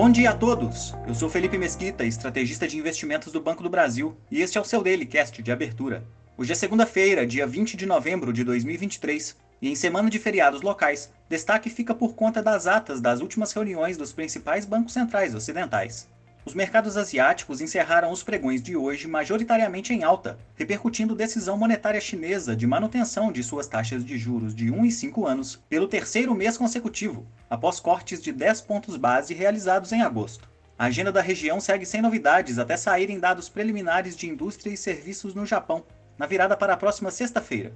Bom dia a todos! Eu sou Felipe Mesquita, estrategista de investimentos do Banco do Brasil, e este é o seu Daily Cast de abertura. Hoje é segunda-feira, dia 20 de novembro de 2023, e em semana de feriados locais, destaque fica por conta das atas das últimas reuniões dos principais bancos centrais ocidentais. Os mercados asiáticos encerraram os pregões de hoje majoritariamente em alta, repercutindo decisão monetária chinesa de manutenção de suas taxas de juros de 1 e 5 anos pelo terceiro mês consecutivo, após cortes de 10 pontos base realizados em agosto. A agenda da região segue sem novidades até saírem dados preliminares de indústria e serviços no Japão, na virada para a próxima sexta-feira.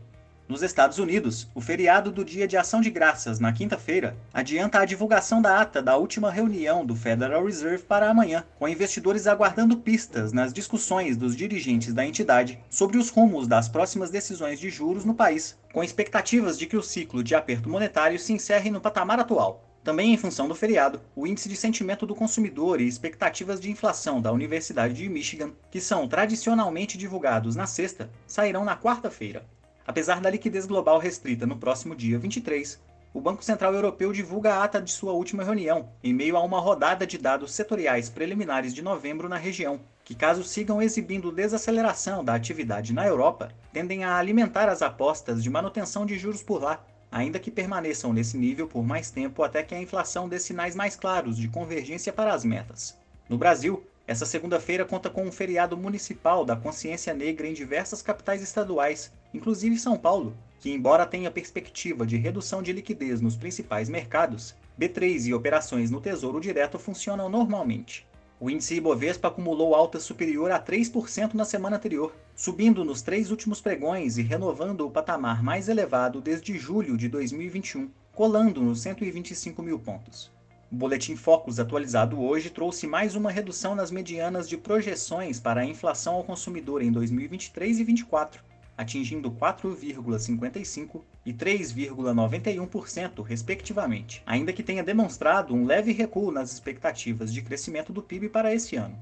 Nos Estados Unidos, o feriado do Dia de Ação de Graças, na quinta-feira, adianta a divulgação da ata da última reunião do Federal Reserve para amanhã, com investidores aguardando pistas nas discussões dos dirigentes da entidade sobre os rumos das próximas decisões de juros no país, com expectativas de que o ciclo de aperto monetário se encerre no patamar atual. Também em função do feriado, o índice de sentimento do consumidor e expectativas de inflação da Universidade de Michigan, que são tradicionalmente divulgados na sexta, sairão na quarta-feira. Apesar da liquidez global restrita no próximo dia 23, o Banco Central Europeu divulga a ata de sua última reunião, em meio a uma rodada de dados setoriais preliminares de novembro na região, que, caso sigam exibindo desaceleração da atividade na Europa, tendem a alimentar as apostas de manutenção de juros por lá, ainda que permaneçam nesse nível por mais tempo até que a inflação dê sinais mais claros de convergência para as metas. No Brasil, essa segunda-feira conta com um feriado municipal da consciência negra em diversas capitais estaduais, inclusive São Paulo, que, embora tenha perspectiva de redução de liquidez nos principais mercados, B3 e operações no Tesouro Direto funcionam normalmente. O índice Ibovespa acumulou alta superior a 3% na semana anterior, subindo nos três últimos pregões e renovando o patamar mais elevado desde julho de 2021, colando nos 125 mil pontos. O boletim Focus atualizado hoje trouxe mais uma redução nas medianas de projeções para a inflação ao consumidor em 2023 e 2024, atingindo 4,55% e 3,91%, respectivamente, ainda que tenha demonstrado um leve recuo nas expectativas de crescimento do PIB para esse ano.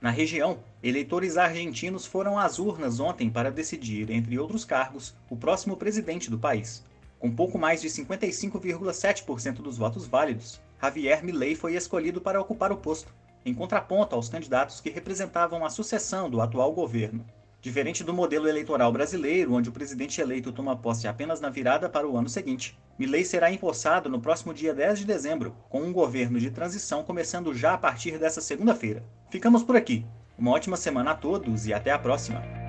Na região, eleitores argentinos foram às urnas ontem para decidir, entre outros cargos, o próximo presidente do país. Com pouco mais de 55,7% dos votos válidos, Javier Milei foi escolhido para ocupar o posto, em contraponto aos candidatos que representavam a sucessão do atual governo. Diferente do modelo eleitoral brasileiro, onde o presidente eleito toma posse apenas na virada para o ano seguinte, Milei será empossado no próximo dia 10 de dezembro, com um governo de transição começando já a partir dessa segunda-feira. Ficamos por aqui. Uma ótima semana a todos e até a próxima!